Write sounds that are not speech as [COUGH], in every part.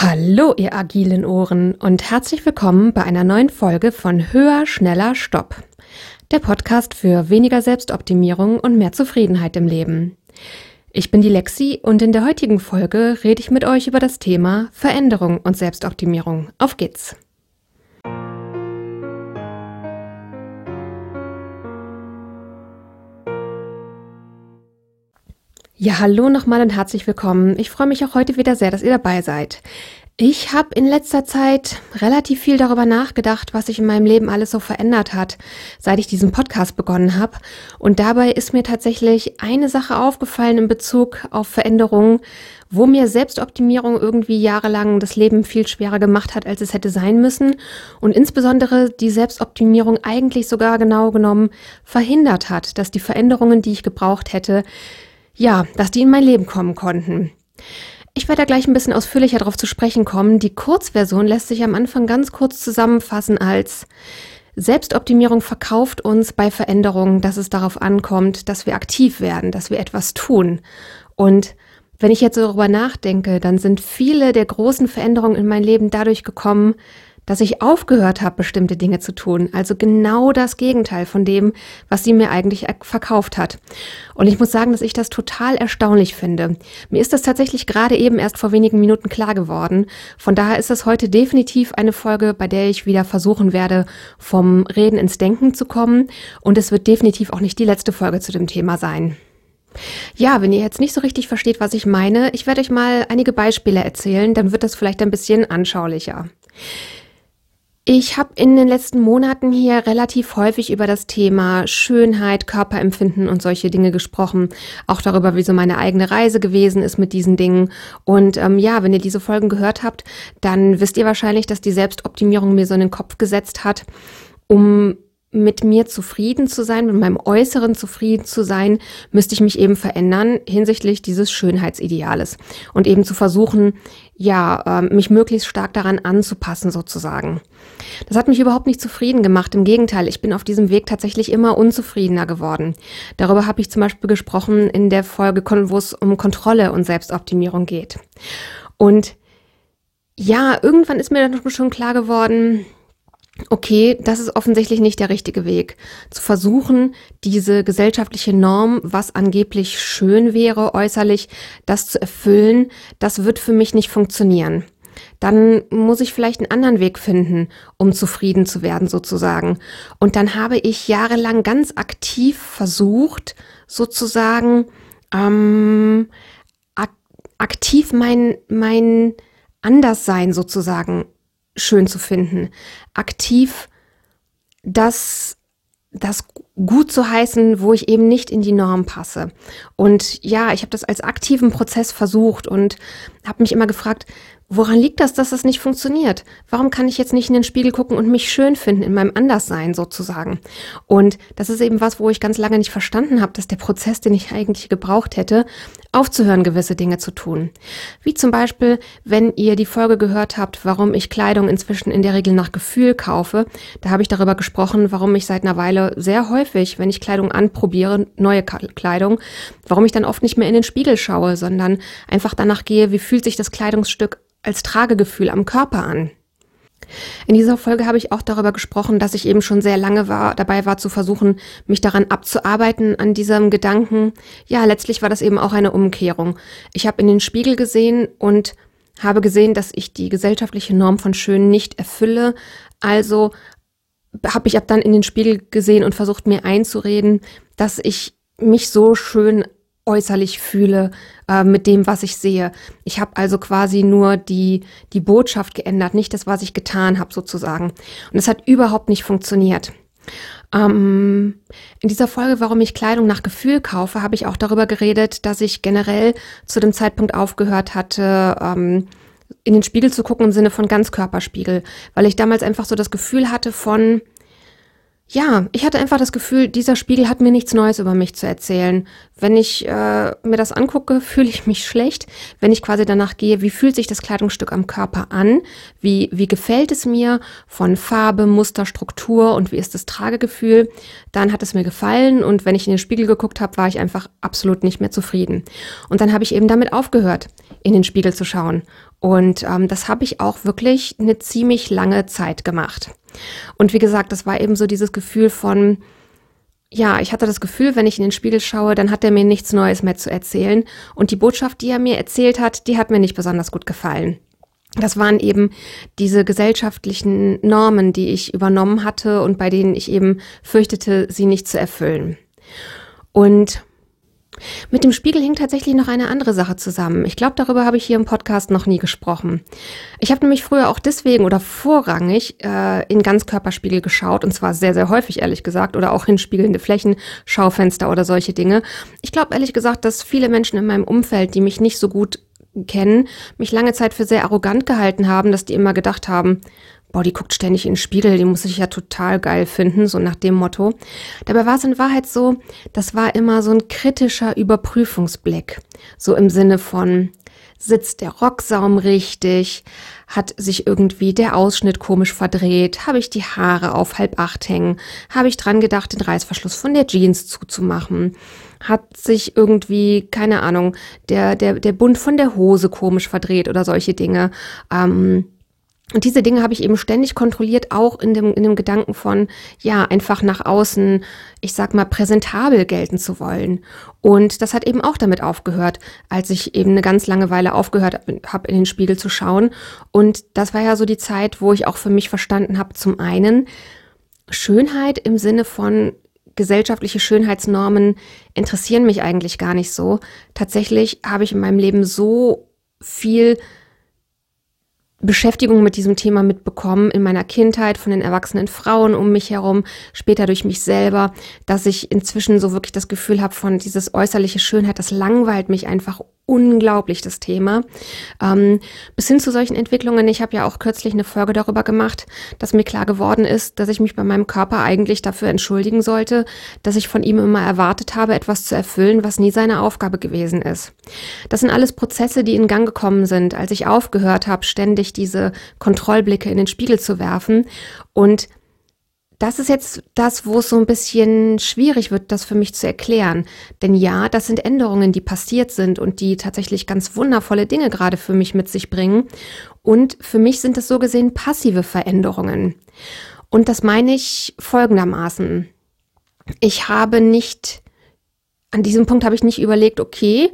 Hallo, ihr agilen Ohren und herzlich willkommen bei einer neuen Folge von Höher, Schneller, Stopp. Der Podcast für weniger Selbstoptimierung und mehr Zufriedenheit im Leben. Ich bin die Lexi und in der heutigen Folge rede ich mit euch über das Thema Veränderung und Selbstoptimierung. Auf geht's! Ja, hallo nochmal und herzlich willkommen. Ich freue mich auch heute wieder sehr, dass ihr dabei seid. Ich habe in letzter Zeit relativ viel darüber nachgedacht, was sich in meinem Leben alles so verändert hat, seit ich diesen Podcast begonnen habe. Und dabei ist mir tatsächlich eine Sache aufgefallen in Bezug auf Veränderungen, wo mir Selbstoptimierung irgendwie jahrelang das Leben viel schwerer gemacht hat, als es hätte sein müssen. Und insbesondere die Selbstoptimierung eigentlich sogar genau genommen verhindert hat, dass die Veränderungen, die ich gebraucht hätte, ja, dass die in mein Leben kommen konnten. Ich werde da gleich ein bisschen ausführlicher darauf zu sprechen kommen. Die Kurzversion lässt sich am Anfang ganz kurz zusammenfassen als Selbstoptimierung verkauft uns bei Veränderungen, dass es darauf ankommt, dass wir aktiv werden, dass wir etwas tun. Und wenn ich jetzt darüber nachdenke, dann sind viele der großen Veränderungen in mein Leben dadurch gekommen, dass ich aufgehört habe, bestimmte Dinge zu tun. Also genau das Gegenteil von dem, was sie mir eigentlich verkauft hat. Und ich muss sagen, dass ich das total erstaunlich finde. Mir ist das tatsächlich gerade eben erst vor wenigen Minuten klar geworden. Von daher ist es heute definitiv eine Folge, bei der ich wieder versuchen werde, vom Reden ins Denken zu kommen. Und es wird definitiv auch nicht die letzte Folge zu dem Thema sein. Ja, wenn ihr jetzt nicht so richtig versteht, was ich meine, ich werde euch mal einige Beispiele erzählen, dann wird das vielleicht ein bisschen anschaulicher. Ich habe in den letzten Monaten hier relativ häufig über das Thema Schönheit, Körperempfinden und solche Dinge gesprochen. Auch darüber, wie so meine eigene Reise gewesen ist mit diesen Dingen. Und ähm, ja, wenn ihr diese Folgen gehört habt, dann wisst ihr wahrscheinlich, dass die Selbstoptimierung mir so in den Kopf gesetzt hat, um mit mir zufrieden zu sein, mit meinem Äußeren zufrieden zu sein, müsste ich mich eben verändern hinsichtlich dieses Schönheitsideales und eben zu versuchen, ja, ähm, mich möglichst stark daran anzupassen sozusagen. Das hat mich überhaupt nicht zufrieden gemacht. Im Gegenteil, ich bin auf diesem Weg tatsächlich immer unzufriedener geworden. Darüber habe ich zum Beispiel gesprochen in der Folge, wo es um Kontrolle und Selbstoptimierung geht. Und ja, irgendwann ist mir dann schon klar geworden, okay, das ist offensichtlich nicht der richtige Weg. Zu versuchen, diese gesellschaftliche Norm, was angeblich schön wäre äußerlich, das zu erfüllen, das wird für mich nicht funktionieren. Dann muss ich vielleicht einen anderen Weg finden, um zufrieden zu werden sozusagen. Und dann habe ich jahrelang ganz aktiv versucht, sozusagen ähm, ak aktiv mein, mein Anderssein sozusagen schön zu finden, aktiv das, das gut zu heißen, wo ich eben nicht in die Norm passe. Und ja, ich habe das als aktiven Prozess versucht und habe mich immer gefragt, Woran liegt das, dass das nicht funktioniert? Warum kann ich jetzt nicht in den Spiegel gucken und mich schön finden in meinem Anderssein sozusagen? Und das ist eben was, wo ich ganz lange nicht verstanden habe, dass der Prozess, den ich eigentlich gebraucht hätte, aufzuhören, gewisse Dinge zu tun. Wie zum Beispiel, wenn ihr die Folge gehört habt, warum ich Kleidung inzwischen in der Regel nach Gefühl kaufe, da habe ich darüber gesprochen, warum ich seit einer Weile sehr häufig, wenn ich Kleidung anprobiere, neue Kleidung, warum ich dann oft nicht mehr in den Spiegel schaue, sondern einfach danach gehe, wie fühlt sich das Kleidungsstück als Tragegefühl am Körper an. In dieser Folge habe ich auch darüber gesprochen, dass ich eben schon sehr lange war, dabei war zu versuchen, mich daran abzuarbeiten, an diesem Gedanken. Ja, letztlich war das eben auch eine Umkehrung. Ich habe in den Spiegel gesehen und habe gesehen, dass ich die gesellschaftliche Norm von schön nicht erfülle. Also habe ich ab dann in den Spiegel gesehen und versucht mir einzureden, dass ich mich so schön äußerlich fühle äh, mit dem, was ich sehe. Ich habe also quasi nur die, die Botschaft geändert, nicht das, was ich getan habe sozusagen. Und es hat überhaupt nicht funktioniert. Ähm, in dieser Folge, warum ich Kleidung nach Gefühl kaufe, habe ich auch darüber geredet, dass ich generell zu dem Zeitpunkt aufgehört hatte, ähm, in den Spiegel zu gucken im Sinne von Ganzkörperspiegel, weil ich damals einfach so das Gefühl hatte von, ja, ich hatte einfach das Gefühl, dieser Spiegel hat mir nichts Neues über mich zu erzählen. Wenn ich äh, mir das angucke, [LAUGHS] fühle ich mich schlecht. Wenn ich quasi danach gehe, wie fühlt sich das Kleidungsstück am Körper an? Wie, wie gefällt es mir von Farbe, Muster, Struktur und wie ist das Tragegefühl? Dann hat es mir gefallen und wenn ich in den Spiegel geguckt habe, war ich einfach absolut nicht mehr zufrieden. Und dann habe ich eben damit aufgehört, in den Spiegel zu schauen. Und ähm, das habe ich auch wirklich eine ziemlich lange Zeit gemacht. Und wie gesagt, das war eben so dieses Gefühl von, ja, ich hatte das Gefühl, wenn ich in den Spiegel schaue, dann hat er mir nichts Neues mehr zu erzählen. Und die Botschaft, die er mir erzählt hat, die hat mir nicht besonders gut gefallen. Das waren eben diese gesellschaftlichen Normen, die ich übernommen hatte und bei denen ich eben fürchtete, sie nicht zu erfüllen. Und mit dem Spiegel hing tatsächlich noch eine andere Sache zusammen. Ich glaube, darüber habe ich hier im Podcast noch nie gesprochen. Ich habe nämlich früher auch deswegen oder vorrangig äh, in Ganzkörperspiegel geschaut und zwar sehr, sehr häufig, ehrlich gesagt, oder auch in spiegelnde Flächen, Schaufenster oder solche Dinge. Ich glaube ehrlich gesagt, dass viele Menschen in meinem Umfeld, die mich nicht so gut kennen, mich lange Zeit für sehr arrogant gehalten haben, dass die immer gedacht haben, boah, die guckt ständig in den Spiegel, die muss ich ja total geil finden, so nach dem Motto. Dabei war es in Wahrheit so, das war immer so ein kritischer Überprüfungsblick. So im Sinne von, sitzt der Rocksaum richtig? Hat sich irgendwie der Ausschnitt komisch verdreht? Habe ich die Haare auf halb acht hängen? Habe ich dran gedacht, den Reißverschluss von der Jeans zuzumachen? Hat sich irgendwie, keine Ahnung, der, der, der Bund von der Hose komisch verdreht oder solche Dinge? Ähm, und diese Dinge habe ich eben ständig kontrolliert, auch in dem, in dem Gedanken von, ja, einfach nach außen, ich sag mal, präsentabel gelten zu wollen. Und das hat eben auch damit aufgehört, als ich eben eine ganz lange Weile aufgehört habe, in den Spiegel zu schauen. Und das war ja so die Zeit, wo ich auch für mich verstanden habe, zum einen, Schönheit im Sinne von gesellschaftliche Schönheitsnormen interessieren mich eigentlich gar nicht so. Tatsächlich habe ich in meinem Leben so viel Beschäftigung mit diesem Thema mitbekommen in meiner Kindheit von den erwachsenen Frauen um mich herum, später durch mich selber, dass ich inzwischen so wirklich das Gefühl habe von dieses äußerliche Schönheit, das langweilt mich einfach unglaublich, das Thema. Ähm, bis hin zu solchen Entwicklungen. Ich habe ja auch kürzlich eine Folge darüber gemacht, dass mir klar geworden ist, dass ich mich bei meinem Körper eigentlich dafür entschuldigen sollte, dass ich von ihm immer erwartet habe, etwas zu erfüllen, was nie seine Aufgabe gewesen ist. Das sind alles Prozesse, die in Gang gekommen sind, als ich aufgehört habe, ständig diese Kontrollblicke in den Spiegel zu werfen und das ist jetzt das, wo es so ein bisschen schwierig wird, das für mich zu erklären. Denn ja, das sind Änderungen, die passiert sind und die tatsächlich ganz wundervolle Dinge gerade für mich mit sich bringen. Und für mich sind es so gesehen passive Veränderungen. Und das meine ich folgendermaßen. Ich habe nicht, an diesem Punkt habe ich nicht überlegt, okay,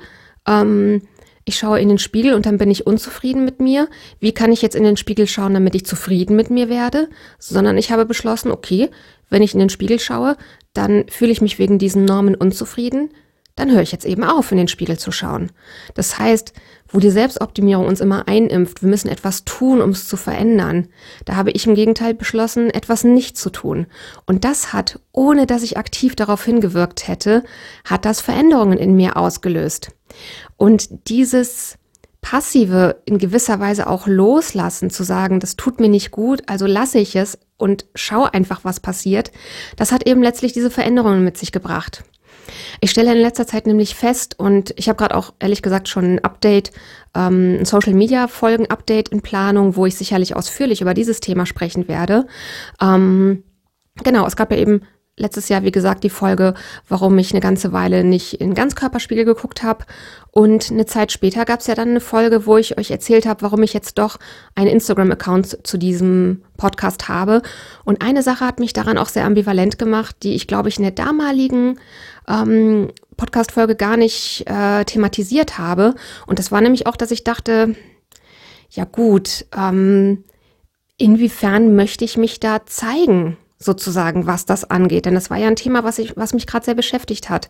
ähm, ich schaue in den Spiegel und dann bin ich unzufrieden mit mir. Wie kann ich jetzt in den Spiegel schauen, damit ich zufrieden mit mir werde? Sondern ich habe beschlossen, okay, wenn ich in den Spiegel schaue, dann fühle ich mich wegen diesen Normen unzufrieden. Dann höre ich jetzt eben auf, in den Spiegel zu schauen. Das heißt, wo die Selbstoptimierung uns immer einimpft, wir müssen etwas tun, um es zu verändern, da habe ich im Gegenteil beschlossen, etwas nicht zu tun. Und das hat, ohne dass ich aktiv darauf hingewirkt hätte, hat das Veränderungen in mir ausgelöst. Und dieses passive in gewisser Weise auch loslassen, zu sagen, das tut mir nicht gut, also lasse ich es und schaue einfach, was passiert, das hat eben letztlich diese Veränderungen mit sich gebracht. Ich stelle in letzter Zeit nämlich fest und ich habe gerade auch ehrlich gesagt schon ein Update, ähm, ein Social Media Folgen Update in Planung, wo ich sicherlich ausführlich über dieses Thema sprechen werde. Ähm, genau, es gab ja eben letztes Jahr, wie gesagt, die Folge, warum ich eine ganze Weile nicht in Ganzkörperspiegel geguckt habe. Und eine Zeit später gab es ja dann eine Folge, wo ich euch erzählt habe, warum ich jetzt doch einen Instagram-Account zu diesem Podcast habe. Und eine Sache hat mich daran auch sehr ambivalent gemacht, die ich, glaube ich, in der damaligen ähm, Podcast-Folge gar nicht äh, thematisiert habe. Und das war nämlich auch, dass ich dachte, ja gut, ähm, inwiefern möchte ich mich da zeigen? Sozusagen, was das angeht. Denn das war ja ein Thema, was, ich, was mich gerade sehr beschäftigt hat.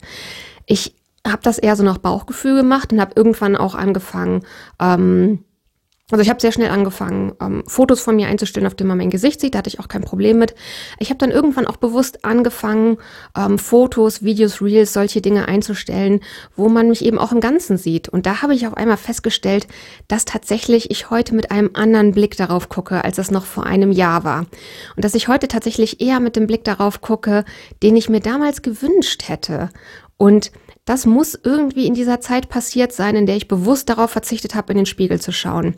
Ich habe das eher so nach Bauchgefühl gemacht und habe irgendwann auch angefangen, ähm, Also ich habe sehr schnell angefangen, ähm, Fotos von mir einzustellen, auf denen man mein Gesicht sieht. Da hatte ich auch kein Problem mit. Ich habe dann irgendwann auch bewusst angefangen, ähm, Fotos, Videos, Reels, solche Dinge einzustellen, wo man mich eben auch im Ganzen sieht. Und da habe ich auf einmal festgestellt, dass tatsächlich ich heute mit einem anderen Blick darauf gucke, als es noch vor einem Jahr war. Und dass ich heute tatsächlich eher mit dem Blick darauf gucke, den ich mir damals gewünscht hätte. Und das muss irgendwie in dieser Zeit passiert sein, in der ich bewusst darauf verzichtet habe, in den Spiegel zu schauen.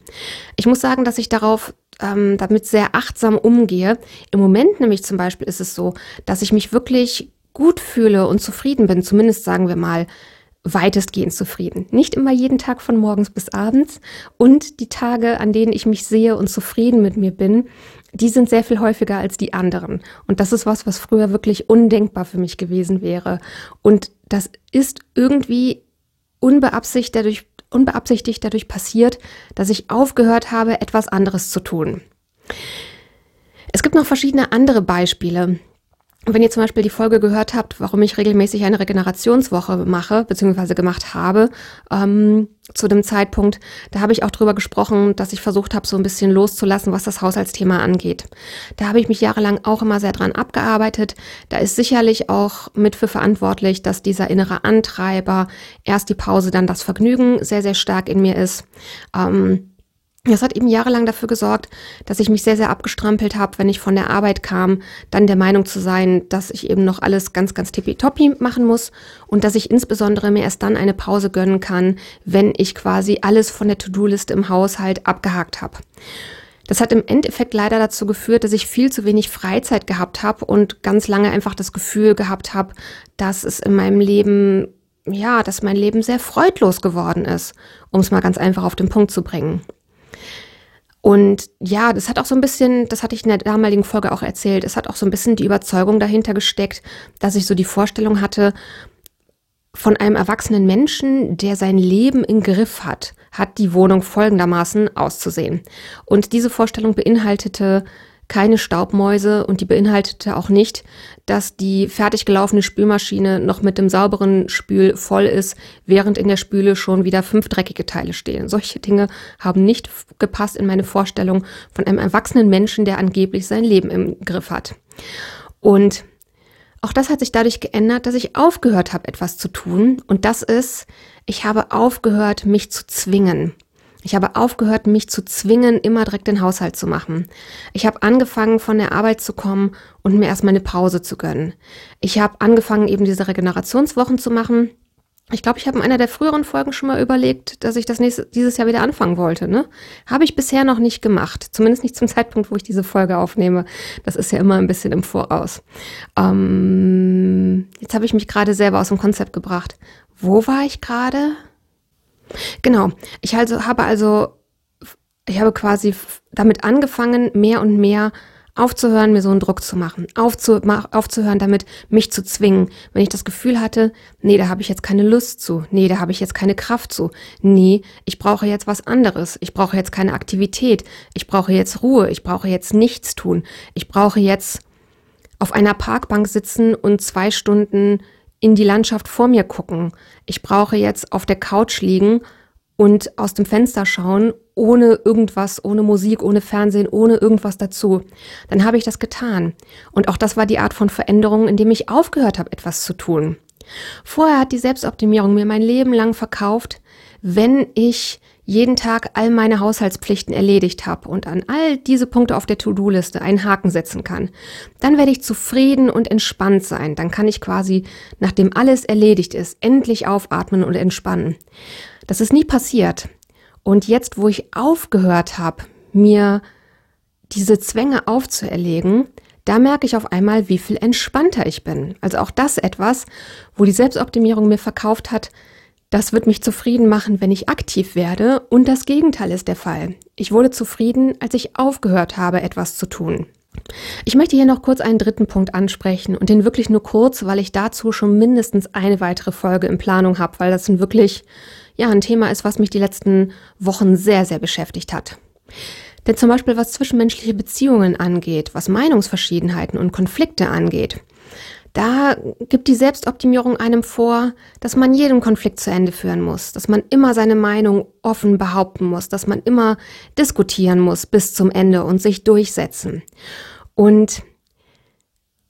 Ich muss sagen, dass ich darauf ähm, damit sehr achtsam umgehe. Im Moment nämlich zum Beispiel ist es so, dass ich mich wirklich gut fühle und zufrieden bin, zumindest sagen wir mal weitestgehend zufrieden. Nicht immer jeden Tag von morgens bis abends und die Tage, an denen ich mich sehe und zufrieden mit mir bin, die sind sehr viel häufiger als die anderen. Und das ist was, was früher wirklich undenkbar für mich gewesen wäre. Und das ist irgendwie unbeabsichtigt dadurch, unbeabsichtigt dadurch passiert, dass ich aufgehört habe, etwas anderes zu tun. Es gibt noch verschiedene andere Beispiele, wenn ihr zum Beispiel die Folge gehört habt, warum ich regelmäßig eine Regenerationswoche mache, beziehungsweise gemacht habe, ähm, zu dem Zeitpunkt, da habe ich auch drüber gesprochen, dass ich versucht habe, so ein bisschen loszulassen, was das Haushaltsthema angeht. Da habe ich mich jahrelang auch immer sehr dran abgearbeitet. Da ist sicherlich auch mit für verantwortlich, dass dieser innere Antreiber erst die Pause, dann das Vergnügen sehr, sehr stark in mir ist. Ähm, das hat eben jahrelang dafür gesorgt, dass ich mich sehr, sehr abgestrampelt habe, wenn ich von der Arbeit kam, dann der Meinung zu sein, dass ich eben noch alles ganz, ganz tippitoppi machen muss und dass ich insbesondere mir erst dann eine Pause gönnen kann, wenn ich quasi alles von der To-Do-Liste im Haushalt abgehakt habe. Das hat im Endeffekt leider dazu geführt, dass ich viel zu wenig Freizeit gehabt habe und ganz lange einfach das Gefühl gehabt habe, dass es in meinem Leben, ja, dass mein Leben sehr freudlos geworden ist, um es mal ganz einfach auf den Punkt zu bringen. Und ja, das hat auch so ein bisschen, das hatte ich in der damaligen Folge auch erzählt, es hat auch so ein bisschen die Überzeugung dahinter gesteckt, dass ich so die Vorstellung hatte, von einem erwachsenen Menschen, der sein Leben im Griff hat, hat die Wohnung folgendermaßen auszusehen. Und diese Vorstellung beinhaltete keine Staubmäuse und die beinhaltete auch nicht, dass die fertig gelaufene Spülmaschine noch mit dem sauberen Spül voll ist, während in der Spüle schon wieder fünf dreckige Teile stehen. Solche Dinge haben nicht gepasst in meine Vorstellung von einem erwachsenen Menschen, der angeblich sein Leben im Griff hat. Und auch das hat sich dadurch geändert, dass ich aufgehört habe, etwas zu tun. Und das ist, ich habe aufgehört, mich zu zwingen. Ich habe aufgehört, mich zu zwingen, immer direkt den Haushalt zu machen. Ich habe angefangen, von der Arbeit zu kommen und mir erstmal eine Pause zu gönnen. Ich habe angefangen, eben diese Regenerationswochen zu machen. Ich glaube, ich habe in einer der früheren Folgen schon mal überlegt, dass ich das nächste, dieses Jahr wieder anfangen wollte. Ne? Habe ich bisher noch nicht gemacht. Zumindest nicht zum [LAUGHS] Zeitpunkt, wo ich diese Folge aufnehme. Das ist ja immer ein bisschen im Voraus. Ähm, jetzt habe ich mich gerade selber aus dem Konzept gebracht. Wo war ich gerade? Genau. Ich also, habe also, ich habe quasi damit angefangen, mehr und mehr aufzuhören, mir so einen Druck zu machen, aufzu, aufzuhören, damit mich zu zwingen. Wenn ich das Gefühl hatte, nee, da habe ich jetzt keine Lust zu, nee, da habe ich jetzt keine Kraft zu, nee, ich brauche jetzt was anderes, ich brauche jetzt keine Aktivität, ich brauche jetzt Ruhe, ich brauche jetzt nichts tun, ich brauche jetzt auf einer Parkbank sitzen und zwei Stunden in die Landschaft vor mir gucken. Ich brauche jetzt auf der Couch liegen und aus dem Fenster schauen, ohne irgendwas, ohne Musik, ohne Fernsehen, ohne irgendwas dazu. Dann habe ich das getan. Und auch das war die Art von Veränderung, in dem ich aufgehört habe, etwas zu tun. Vorher hat die Selbstoptimierung mir mein Leben lang verkauft, wenn ich jeden Tag all meine Haushaltspflichten erledigt habe und an all diese Punkte auf der To-Do-Liste einen Haken setzen kann, dann werde ich zufrieden und entspannt sein. Dann kann ich quasi, nachdem alles erledigt ist, endlich aufatmen und entspannen. Das ist nie passiert. Und jetzt, wo ich aufgehört habe, mir diese Zwänge aufzuerlegen, da merke ich auf einmal, wie viel entspannter ich bin. Also auch das etwas, wo die Selbstoptimierung mir verkauft hat, das wird mich zufrieden machen, wenn ich aktiv werde. Und das Gegenteil ist der Fall. Ich wurde zufrieden, als ich aufgehört habe, etwas zu tun. Ich möchte hier noch kurz einen dritten Punkt ansprechen und den wirklich nur kurz, weil ich dazu schon mindestens eine weitere Folge in Planung habe, weil das ein wirklich, ja, ein Thema ist, was mich die letzten Wochen sehr, sehr beschäftigt hat. Denn zum Beispiel was zwischenmenschliche Beziehungen angeht, was Meinungsverschiedenheiten und Konflikte angeht, Da gibt die Selbstoptimierung einem vor, dass man jeden Konflikt zu Ende führen muss, dass man immer seine Meinung offen behaupten muss, dass man immer diskutieren muss bis zum Ende und sich durchsetzen. Und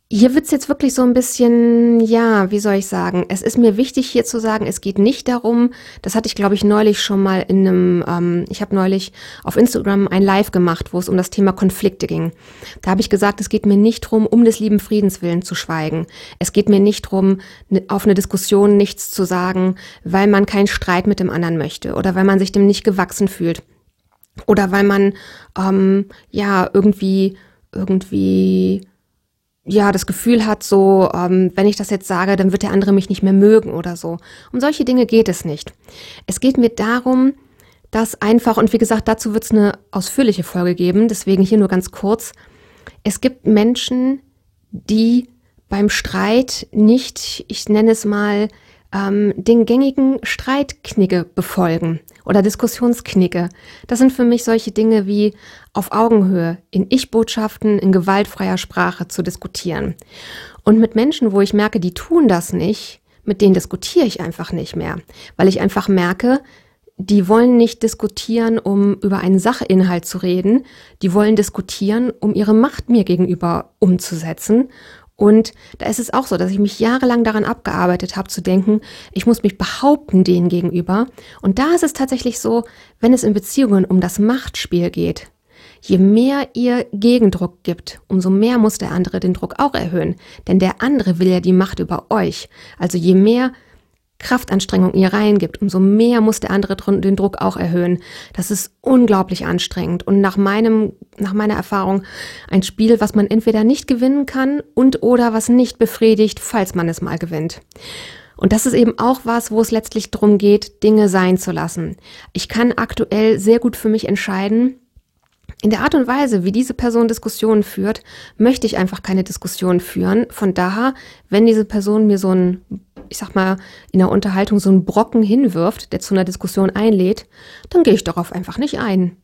hier wird's jetzt wirklich so ein bisschen, ja, wie soll ich sagen? Es ist mir wichtig hier zu sagen, es geht nicht darum, das hatte ich glaube ich neulich schon mal in einem, ähm, ich habe neulich auf Instagram ein Live gemacht, wo es um das Thema Konflikte ging. Da habe ich gesagt, es geht mir nicht drum, um des lieben Friedens willen zu schweigen. Es geht mir nicht drum, ne, auf eine Diskussion nichts zu sagen, weil man keinen Streit mit dem anderen möchte oder weil man sich dem nicht gewachsen fühlt. Oder weil man, ähm, ja, irgendwie, irgendwie, ja, das Gefühl hat, so, ähm, wenn ich das jetzt sage, dann wird der andere mich nicht mehr mögen oder so. Um solche Dinge geht es nicht. Es geht mir darum, dass einfach, und wie gesagt, dazu wird es eine ausführliche Folge geben, deswegen hier nur ganz kurz. Es gibt Menschen, die beim Streit nicht, ich nenne es mal, ähm, den gängigen Streitknicke befolgen oder Diskussionsknicke. Das sind für mich solche Dinge wie auf Augenhöhe, in Ich-Botschaften, in gewaltfreier Sprache zu diskutieren. Und mit Menschen, wo ich merke, die tun das nicht, mit denen diskutiere ich einfach nicht mehr, weil ich einfach merke, die wollen nicht diskutieren, um über einen Sachinhalt zu reden, die wollen diskutieren, um ihre Macht mir gegenüber umzusetzen und da ist es auch so, dass ich mich jahrelang daran abgearbeitet habe zu denken, ich muss mich behaupten denen gegenüber. Und da ist es tatsächlich so, wenn es in Beziehungen um das Machtspiel geht, je mehr ihr Gegendruck gibt, umso mehr muss der andere den Druck auch erhöhen. Denn der andere will ja die Macht über euch. Also je mehr Kraftanstrengung ihr reingibt, umso mehr muss der andere den Druck auch erhöhen. Das ist unglaublich anstrengend und nach meinem, nach meiner Erfahrung ein Spiel, was man entweder nicht gewinnen kann und oder was nicht befriedigt, falls man es mal gewinnt. Und das ist eben auch was, wo es letztlich darum geht, Dinge sein zu lassen. Ich kann aktuell sehr gut für mich entscheiden, in der Art und Weise, wie diese Person Diskussionen führt, möchte ich einfach keine Diskussion führen. Von daher, wenn diese Person mir so ein ich sag mal, in der Unterhaltung so einen Brocken hinwirft, der zu einer Diskussion einlädt, dann gehe ich darauf einfach nicht ein.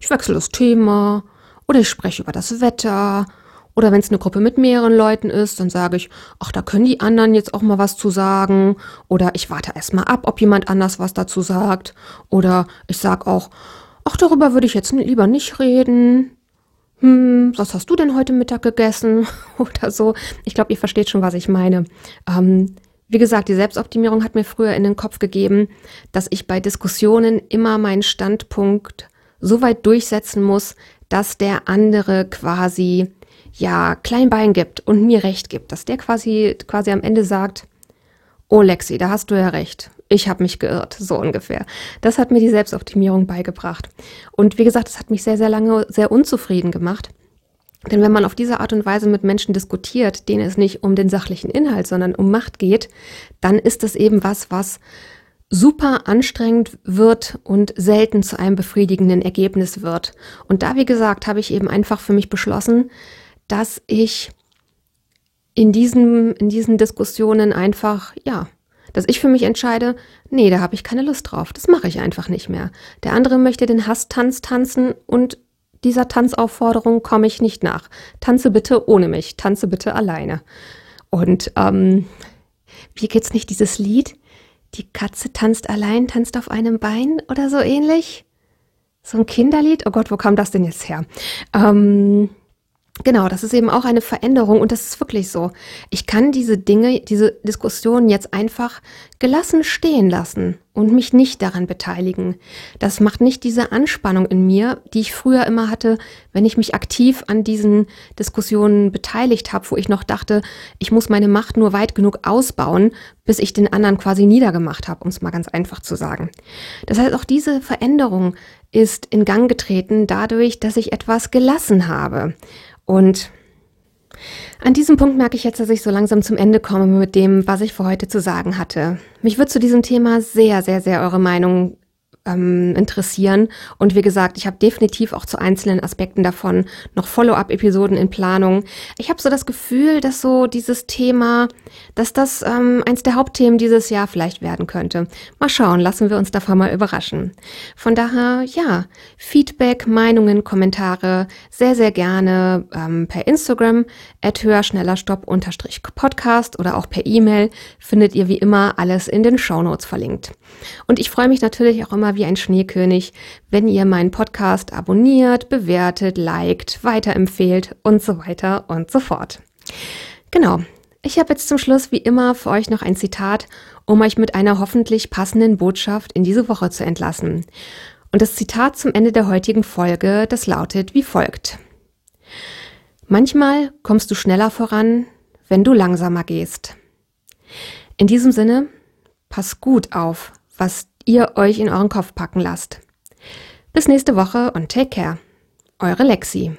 Ich wechsle das Thema oder ich spreche über das Wetter oder wenn es eine Gruppe mit mehreren Leuten ist, dann sage ich, ach, da können die anderen jetzt auch mal was zu sagen oder ich warte erst mal ab, ob jemand anders was dazu sagt oder ich sage auch, ach, darüber würde ich jetzt lieber nicht reden. Hm, was hast du denn heute Mittag gegessen? [LAUGHS] oder so. Ich glaube, ihr versteht schon, was ich meine. Ähm, wie gesagt, die Selbstoptimierung hat mir früher in den Kopf gegeben, dass ich bei Diskussionen immer meinen Standpunkt so weit durchsetzen muss, dass der andere quasi ja Kleinbein gibt und mir recht gibt, dass der quasi quasi am Ende sagt, oh Lexi, da hast du ja recht. Ich habe mich geirrt, so ungefähr. Das hat mir die Selbstoptimierung beigebracht. Und wie gesagt, das hat mich sehr, sehr lange sehr unzufrieden gemacht. Denn wenn man auf diese Art und Weise mit Menschen diskutiert, denen es nicht um den sachlichen Inhalt, sondern um Macht geht, dann ist das eben was, was super anstrengend wird und selten zu einem befriedigenden Ergebnis wird. Und da, wie gesagt, habe ich eben einfach für mich beschlossen, dass ich in diesen, in diesen Diskussionen einfach, ja, dass ich für mich entscheide, nee, da habe ich keine Lust drauf. Das mache ich einfach nicht mehr. Der andere möchte den Hasstanz tanzen und dieser Tanzaufforderung komme ich nicht nach. Tanze bitte ohne mich, tanze bitte alleine. Und ähm, wie geht's nicht dieses Lied? Die Katze tanzt allein, tanzt auf einem Bein oder so ähnlich? So ein Kinderlied? Oh Gott, wo kam das denn jetzt her? Ähm, Genau, das ist eben auch eine Veränderung und das ist wirklich so. Ich kann diese Dinge, diese Diskussionen jetzt einfach gelassen stehen lassen und mich nicht daran beteiligen. Das macht nicht diese Anspannung in mir, die ich früher immer hatte, wenn ich mich aktiv an diesen Diskussionen beteiligt habe, wo ich noch dachte, ich muss meine Macht nur weit genug ausbauen, bis ich den anderen quasi niedergemacht habe, um es mal ganz einfach zu sagen. Das heißt, auch diese Veränderung ist in Gang getreten dadurch, dass ich etwas gelassen habe. Und an diesem Punkt merke ich jetzt, dass ich so langsam zum Ende komme mit dem, was ich für heute zu sagen hatte. Mich würde zu diesem Thema sehr, sehr, sehr eure Meinung ähm, interessieren. Und wie gesagt, ich habe definitiv auch zu einzelnen Aspekten davon noch Follow-up-Episoden in Planung. Ich habe so das Gefühl, dass so dieses Thema, dass das ähm, eins der Hauptthemen dieses Jahr vielleicht werden könnte. Mal schauen, lassen wir uns davon mal überraschen. Von daher, ja, Feedback, Meinungen, Kommentare sehr, sehr gerne ähm, per Instagram at höherschnellerstopp-podcast oder auch per E-Mail findet ihr wie immer alles in den Shownotes verlinkt. Und ich freue mich natürlich auch immer wie ein Schneekönig, wenn ihr meinen Podcast abonniert, bewertet, liked, weiterempfehlt und so weiter und so fort. Genau. Ich habe jetzt zum Schluss wie immer für euch noch ein Zitat, um euch mit einer hoffentlich passenden Botschaft in diese Woche zu entlassen. Und das Zitat zum Ende der heutigen Folge, das lautet wie folgt. Manchmal kommst du schneller voran, wenn du langsamer gehst. In diesem Sinne, pass gut auf, was ihr euch in euren Kopf packen lasst. Bis nächste Woche und take care. Eure Lexi.